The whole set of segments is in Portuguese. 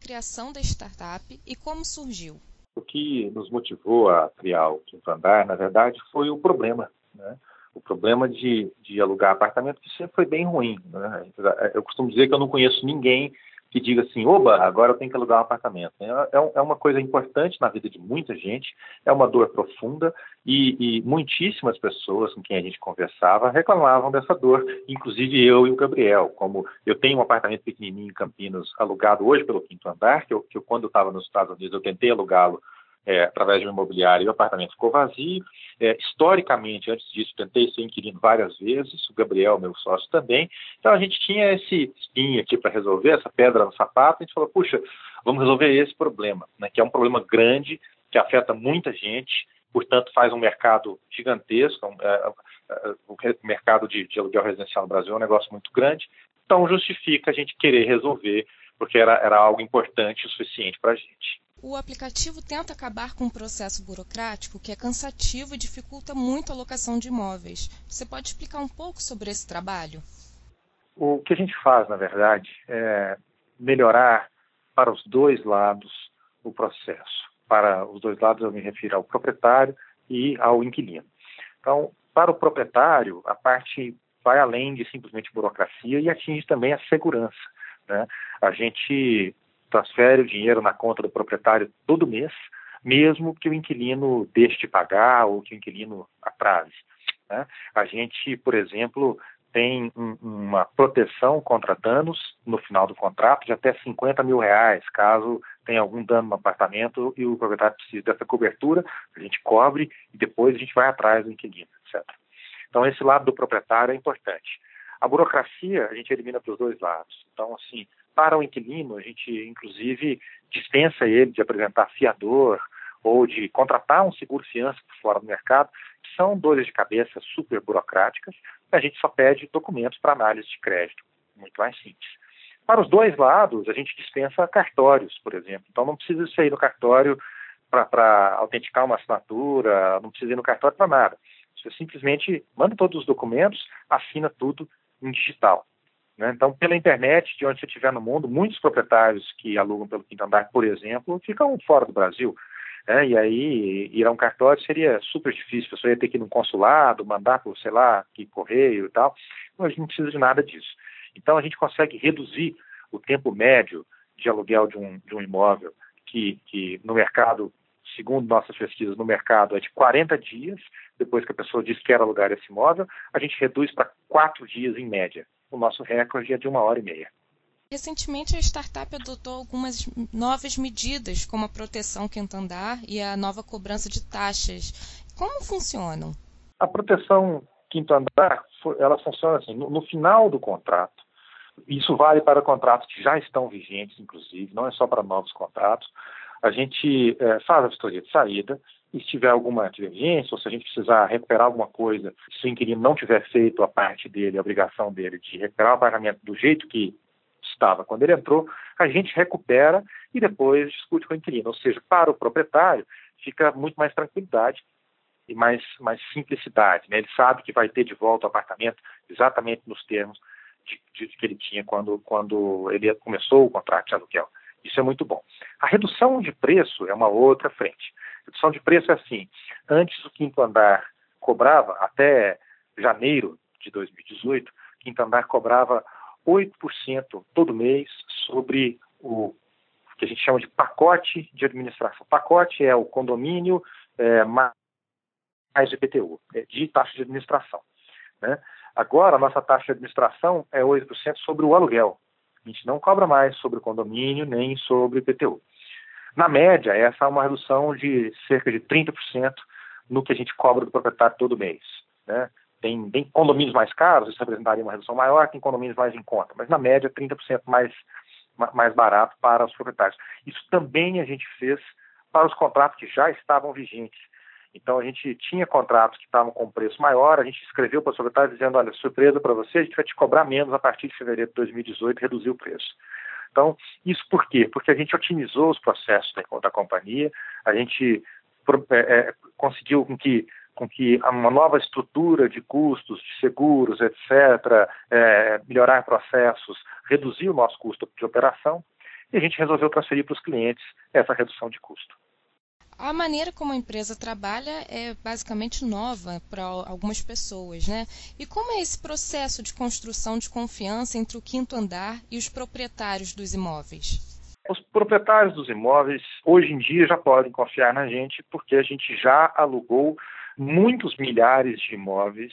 criação da startup e como surgiu? O que nos motivou a criar o Quinto Andar, na verdade, foi o problema. Né? O problema de, de alugar apartamento, que sempre foi bem ruim. Né? Eu costumo dizer que eu não conheço ninguém que diga assim, oba, agora eu tenho que alugar um apartamento. É, é, é uma coisa importante na vida de muita gente, é uma dor profunda e, e, muitíssimas pessoas com quem a gente conversava reclamavam dessa dor, inclusive eu e o Gabriel. Como eu tenho um apartamento pequenininho em Campinas, alugado hoje pelo quinto andar, que, eu, que eu, quando estava nos Estados Unidos eu tentei alugá-lo é, através de um imobiliário e o apartamento ficou vazio. É, historicamente, antes disso, tentei ser inquilino várias vezes, o Gabriel, meu sócio, também. Então a gente tinha esse espinho aqui para resolver, essa pedra no sapato, a gente falou, puxa, vamos resolver esse problema, né, que é um problema grande, que afeta muita gente, portanto faz um mercado gigantesco, um, é, é, o mercado de, de aluguel residencial no Brasil é um negócio muito grande, então justifica a gente querer resolver, porque era, era algo importante o suficiente para a gente. O aplicativo tenta acabar com um processo burocrático que é cansativo e dificulta muito a locação de imóveis. Você pode explicar um pouco sobre esse trabalho? O que a gente faz, na verdade, é melhorar para os dois lados o processo. Para os dois lados, eu me refiro ao proprietário e ao inquilino. Então, para o proprietário, a parte vai além de simplesmente burocracia e atinge também a segurança. Né? A gente transfere o dinheiro na conta do proprietário todo mês, mesmo que o inquilino deixe de pagar ou que o inquilino atrase. Né? A gente, por exemplo, tem um, uma proteção contra danos no final do contrato de até 50 mil reais, caso tenha algum dano no apartamento e o proprietário precise dessa cobertura, a gente cobre e depois a gente vai atrás do inquilino, etc. Então, esse lado do proprietário é importante. A burocracia a gente elimina para os dois lados. Então, assim, para o inquilino, a gente, inclusive, dispensa ele de apresentar fiador ou de contratar um seguro-fiança por fora do mercado, que são dores de cabeça super burocráticas, a gente só pede documentos para análise de crédito, muito mais simples. Para os dois lados, a gente dispensa cartórios, por exemplo. Então, não precisa sair no cartório para autenticar uma assinatura, não precisa ir no cartório para nada. Você simplesmente manda todos os documentos, assina tudo em digital. Né? Então, pela internet, de onde você estiver no mundo, muitos proprietários que alugam pelo quinto andar, por exemplo, ficam fora do Brasil. Né? E aí, ir a um cartório seria super difícil. A pessoa ia ter que ir num consulado, mandar por, sei lá, que correio e tal. Então, a gente não precisa de nada disso. Então, a gente consegue reduzir o tempo médio de aluguel de um, de um imóvel, que, que no mercado, segundo nossas pesquisas no mercado, é de 40 dias, depois que a pessoa diz que quer alugar esse imóvel, a gente reduz para 4 dias em média o nosso recorde é de uma hora e meia. Recentemente, a startup adotou algumas novas medidas, como a proteção quinto andar e a nova cobrança de taxas. Como funcionam? A proteção quinto andar, ela funciona assim, no, final do contrato, isso vale para contratos que já estão vigentes, inclusive, não é só para novos contratos, a gente é, faz a vistoria de saída, e se tiver alguma divergência, ou se a gente precisar recuperar alguma coisa, se o inquilino não tiver feito a parte dele, a obrigação dele de recuperar o pagamento do jeito que estava quando ele entrou, a gente recupera e depois discute com o inquilino. Ou seja, para o proprietário, fica muito mais tranquilidade e mais, mais simplicidade. Né? Ele sabe que vai ter de volta o apartamento exatamente nos termos de, de, que ele tinha quando, quando ele começou o contrato de aluguel. Isso é muito bom. A redução de preço é uma outra frente. Redução de preço é assim: antes o quinto andar cobrava, até janeiro de 2018, o quinto andar cobrava 8% todo mês sobre o que a gente chama de pacote de administração. Pacote é o condomínio é, mais IPTU, é, de taxa de administração. Né? Agora, a nossa taxa de administração é 8% sobre o aluguel. A gente não cobra mais sobre o condomínio nem sobre o IPTU. Na média, essa é uma redução de cerca de 30% no que a gente cobra do proprietário todo mês. Né? Tem, tem, condomínios mais caros, isso representaria uma redução maior, tem condomínios mais em conta, mas na média 30% mais, mais barato para os proprietários. Isso também a gente fez para os contratos que já estavam vigentes. Então a gente tinha contratos que estavam com preço maior, a gente escreveu para os proprietários dizendo, olha, surpresa para você, a gente vai te cobrar menos a partir de fevereiro de 2018 reduzir o preço. Então, isso por quê? Porque a gente otimizou os processos da, da companhia, a gente é, é, conseguiu com que, com que uma nova estrutura de custos, de seguros, etc., é, melhorar processos, reduzir o nosso custo de operação, e a gente resolveu transferir para os clientes essa redução de custo. A maneira como a empresa trabalha é basicamente nova para algumas pessoas, né? E como é esse processo de construção de confiança entre o quinto andar e os proprietários dos imóveis? Os proprietários dos imóveis, hoje em dia, já podem confiar na gente, porque a gente já alugou muitos milhares de imóveis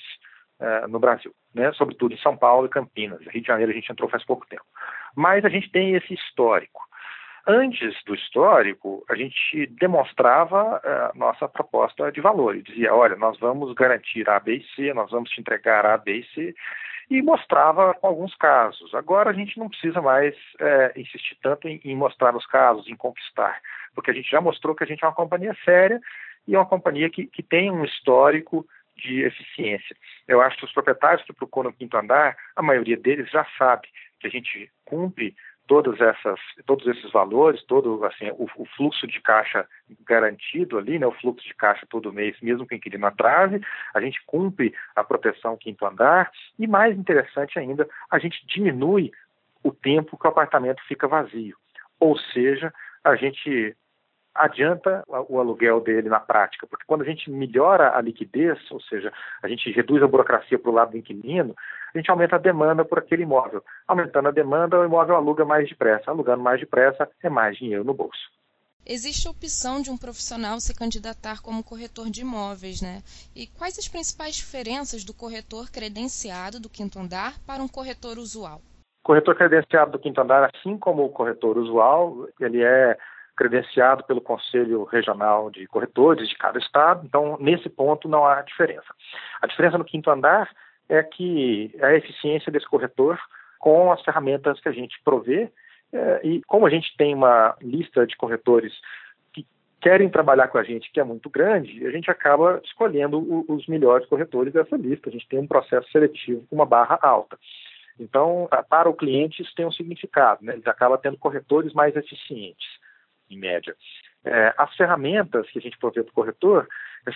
uh, no Brasil, né? sobretudo em São Paulo e Campinas. Rio de Janeiro a gente entrou faz pouco tempo. Mas a gente tem esse histórico. Antes do histórico, a gente demonstrava a uh, nossa proposta de valor e dizia: olha, nós vamos garantir A, B e C, nós vamos te entregar A, B e C, e mostrava alguns casos. Agora a gente não precisa mais é, insistir tanto em, em, mostrar os casos, em conquistar, porque a gente já mostrou que a gente é uma companhia séria e é uma companhia que, que tem um histórico de eficiência. Eu acho que os proprietários que procuram o quinto andar, a maioria deles já sabe que a gente cumpre todas essas, todos esses valores, todo assim, o, o, fluxo de caixa garantido ali, né, o fluxo de caixa todo mês, mesmo que o inquilino atrase, a gente cumpre a proteção quinto andar e mais interessante ainda, a gente diminui o tempo que o apartamento fica vazio. Ou seja, a gente adianta o aluguel dele na prática, porque quando a gente melhora a liquidez, ou seja, a gente reduz a burocracia para o lado do inquilino, a gente aumenta a demanda por aquele imóvel. Aumentando a demanda, o imóvel aluga mais depressa. Alugando mais depressa, é mais dinheiro no bolso. Existe a opção de um profissional se candidatar como corretor de imóveis, né? E quais as principais diferenças do corretor credenciado do quinto andar para um corretor usual? O corretor credenciado do quinto andar, assim como o corretor usual, ele é credenciado pelo Conselho Regional de Corretores de cada estado, então nesse ponto não há diferença. A diferença no quinto andar é que a eficiência desse corretor com as ferramentas que a gente provê é, e como a gente tem uma lista de corretores que querem trabalhar com a gente que é muito grande, a gente acaba escolhendo o, os melhores corretores dessa lista. A gente tem um processo seletivo com uma barra alta. Então, para o cliente, isso tem um significado, né? ele acaba tendo corretores mais eficientes em média. É, as ferramentas que a gente provê para o corretor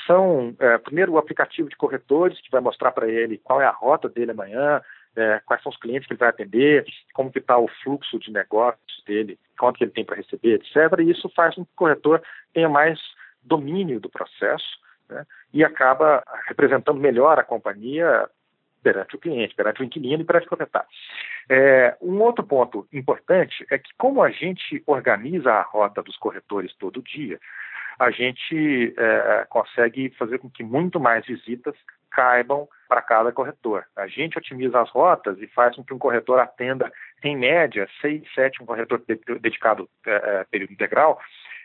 são, é, primeiro, o aplicativo de corretores, que vai mostrar para ele qual é a rota dele amanhã, é, quais são os clientes que ele vai atender, como que está o fluxo de negócios dele, quanto que ele tem para receber, etc. E isso faz com que o corretor tenha mais domínio do processo né, e acaba representando melhor a companhia perante o cliente, perante o inquilino e perante o proprietário. É, um outro ponto importante é que, como a gente organiza a rota dos corretores todo dia, a gente é, consegue fazer com que muito mais visitas caibam para cada corretor. A gente otimiza as rotas e faz com que um corretor atenda, em média, seis, sete, um corretor dedicado é, é, período integral,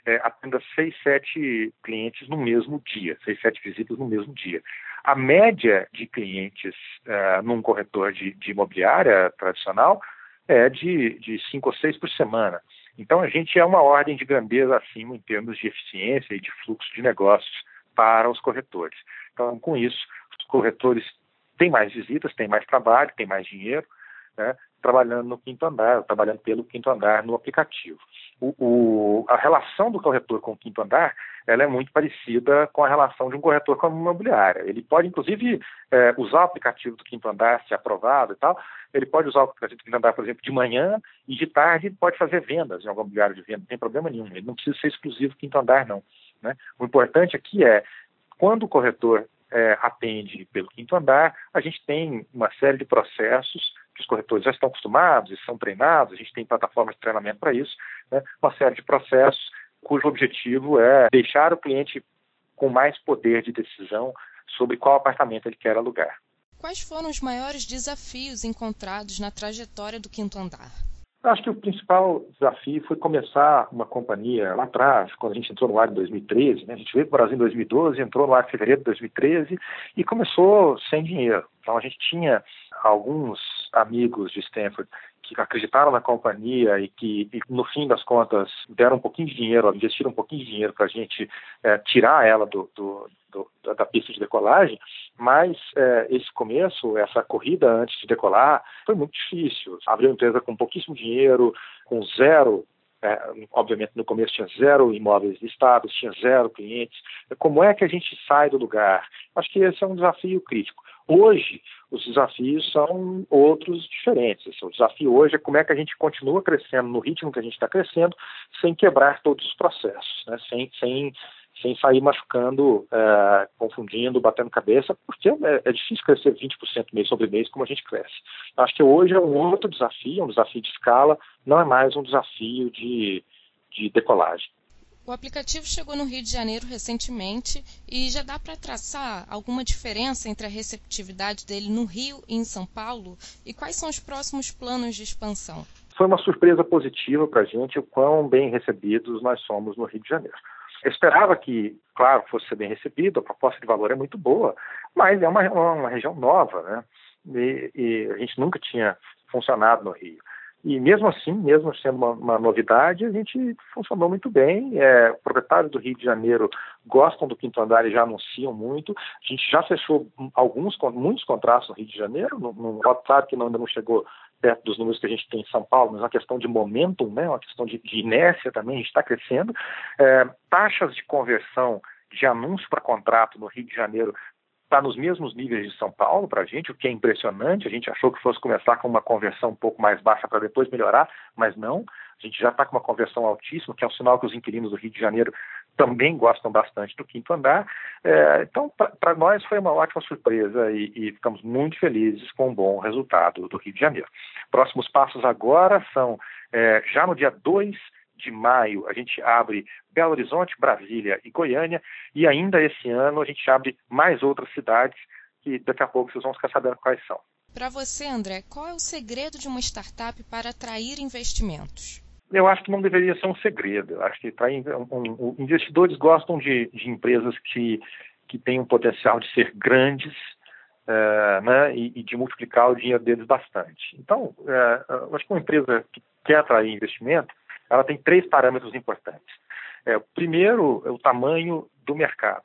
é, atenda seis, sete clientes no mesmo dia, seis, sete visitas no mesmo dia. A média de clientes uh, num corretor de, de, imobiliária tradicional é de, de cinco ou seis por semana. Então, a gente é uma ordem de grandeza acima em termos de eficiência e de fluxo de negócios para os corretores. Então, com isso, os corretores têm mais visitas, têm mais trabalho, têm mais dinheiro, né, trabalhando no quinto andar, trabalhando pelo quinto andar no aplicativo. O, o, a relação do corretor com o quinto andar ela é muito parecida com a relação de um corretor com a imobiliária. Ele pode, inclusive, é, usar o aplicativo do quinto andar, se aprovado e tal. Ele pode usar o aplicativo do quinto andar, por exemplo, de manhã e de tarde pode fazer vendas em algum imobiliário de venda, não tem problema nenhum. Ele não precisa ser exclusivo do quinto andar, não. Né? O importante aqui é, quando o corretor é, atende pelo quinto andar, a gente tem uma série de processos que os corretores já estão acostumados e são treinados, a gente tem plataformas de treinamento para isso, né? uma série de processos cujo objetivo é deixar o cliente com mais poder de decisão sobre qual apartamento ele quer alugar. Quais foram os maiores desafios encontrados na trajetória do quinto andar? Acho que o principal desafio foi começar uma companhia lá atrás, quando a gente entrou no ar em 2013. Né? A gente veio para o Brasil em 2012, entrou no ar em fevereiro de 2013 e começou sem dinheiro. Então a gente tinha alguns amigos de Stanford que acreditaram na companhia e que, e, no fim das contas, deram um pouquinho de dinheiro, investiram um pouquinho de dinheiro para a gente é, tirar ela do, do, do, da pista de decolagem, mas é, esse começo, essa corrida antes de decolar, foi muito difícil. Abriu uma empresa com pouquíssimo dinheiro, com zero é, obviamente no começo tinha zero imóveis listados, tinha zero clientes. Como é que a gente sai do lugar? Acho que esse é um desafio crítico. Hoje, os desafios são outros diferentes. O desafio hoje é como é que a gente continua crescendo no ritmo que a gente está crescendo, sem quebrar todos os processos, né? sem, sem, sem sair machucando, é, confundindo, batendo cabeça, porque é, é, difícil crescer 20% mês sobre mês como a gente cresce. Acho que hoje é um outro desafio, um desafio de escala, não é mais um desafio de, de decolagem. O aplicativo chegou no Rio de Janeiro recentemente e já dá para traçar alguma diferença entre a receptividade dele no Rio e em São Paulo? E quais são os próximos planos de expansão? Foi uma surpresa positiva para a gente o quão bem recebidos nós somos no Rio de Janeiro. Eu esperava que, claro, fosse ser bem recebido, a proposta de valor é muito boa, mas é uma, uma região nova, né? E, e a gente nunca tinha funcionado no Rio. E mesmo assim, mesmo sendo uma, uma novidade, a gente funcionou muito bem. É, proprietários do Rio de Janeiro gostam do quinto andar e já anunciam muito. A gente já fechou alguns, muitos contratos no Rio de Janeiro. No, no claro que não, ainda não chegou perto dos números que a gente tem em São Paulo, mas é uma questão de momentum, né? uma questão de, de inércia também, a gente está crescendo. É, taxas de conversão de anúncio para contrato no Rio de Janeiro está nos mesmos níveis de São Paulo para a gente, o que é impressionante. A gente achou que fosse começar com uma conversão um pouco mais baixa para depois melhorar, mas não. A gente já está com uma conversão altíssima, que é um sinal que os inquilinos do Rio de Janeiro também gostam bastante do quinto andar. É, então, para nós foi uma ótima surpresa e, e, ficamos muito felizes com o bom resultado do Rio de Janeiro. Próximos passos agora são, é, já no dia 2 de maio, a gente abre Belo Horizonte, Brasília e Goiânia, e ainda esse ano a gente abre mais outras cidades que daqui a pouco vocês vão ficar sabendo quais são. Para você, André, qual é o segredo de uma startup para atrair investimentos? Eu acho que não deveria ser um segredo. Eu acho que um, um, investidores gostam de, de, empresas que, que têm um potencial de ser grandes uh, né, e, e, de multiplicar o dinheiro deles bastante. Então, uh, eu acho que uma empresa que quer atrair investimento, ela tem três parâmetros importantes. É, primeiro é o tamanho do mercado,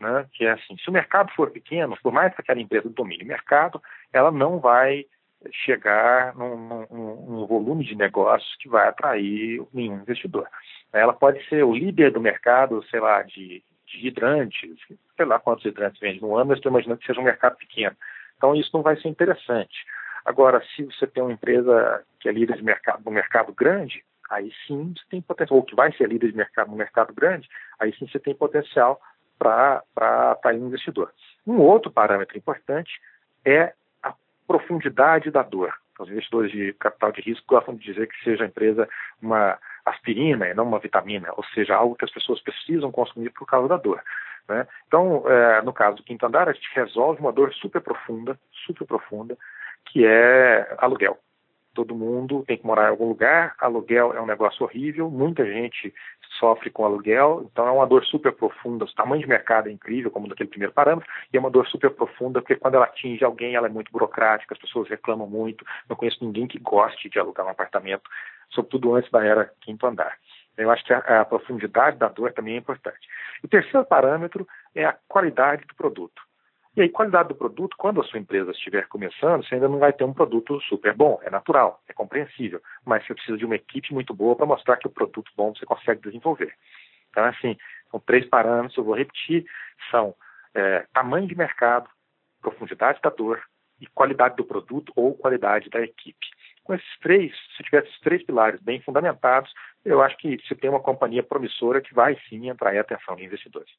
né? que é assim, se o mercado for pequeno, por mais que aquela empresa domine o mercado, ela não vai chegar num, num, num, volume de negócios que vai atrair nenhum investidor. Ela pode ser o líder do mercado, sei lá, de, de hidrantes, sei lá quantos hidrantes vende no ano, mas estou imaginando que seja um mercado pequeno. Então isso não vai ser interessante. Agora, se você tem uma empresa que é líder de mercado, no mercado grande, aí sim você tem potencial, ou que vai ser líder de mercado no mercado grande, aí sim você tem potencial para atrair um investidor. Um outro parâmetro importante é a profundidade da dor. Os investidores de capital de risco gostam de dizer que seja a empresa uma aspirina e não uma vitamina, ou seja, algo que as pessoas precisam consumir por causa da dor. Né? Então, é, no caso do quinto andar, a gente resolve uma dor super profunda, super profunda, que é aluguel todo mundo tem que morar em algum lugar, aluguel é um negócio horrível, muita gente sofre com aluguel, então é uma dor super profunda, o tamanho de mercado é incrível, como daquele primeiro parâmetro, e é uma dor super profunda, porque quando ela atinge alguém, ela é muito burocrática, as pessoas reclamam muito, não conheço ninguém que goste de alugar um apartamento, sobretudo antes da era quinto andar. Eu acho que a, a profundidade da dor também é importante. O terceiro parâmetro é a qualidade do produto. E aí, qualidade do produto, quando a sua empresa estiver começando, você ainda não vai ter um produto super bom, é natural, é compreensível, mas você precisa de uma equipe muito boa para mostrar que o produto bom você consegue desenvolver. Então, assim, são três parâmetros, eu vou repetir, são é, tamanho de mercado, profundidade da dor e qualidade do produto ou qualidade da equipe. Com esses três, se tiver esses três pilares bem fundamentados, eu acho que você tem uma companhia promissora que vai sim atrair a atenção de investidores.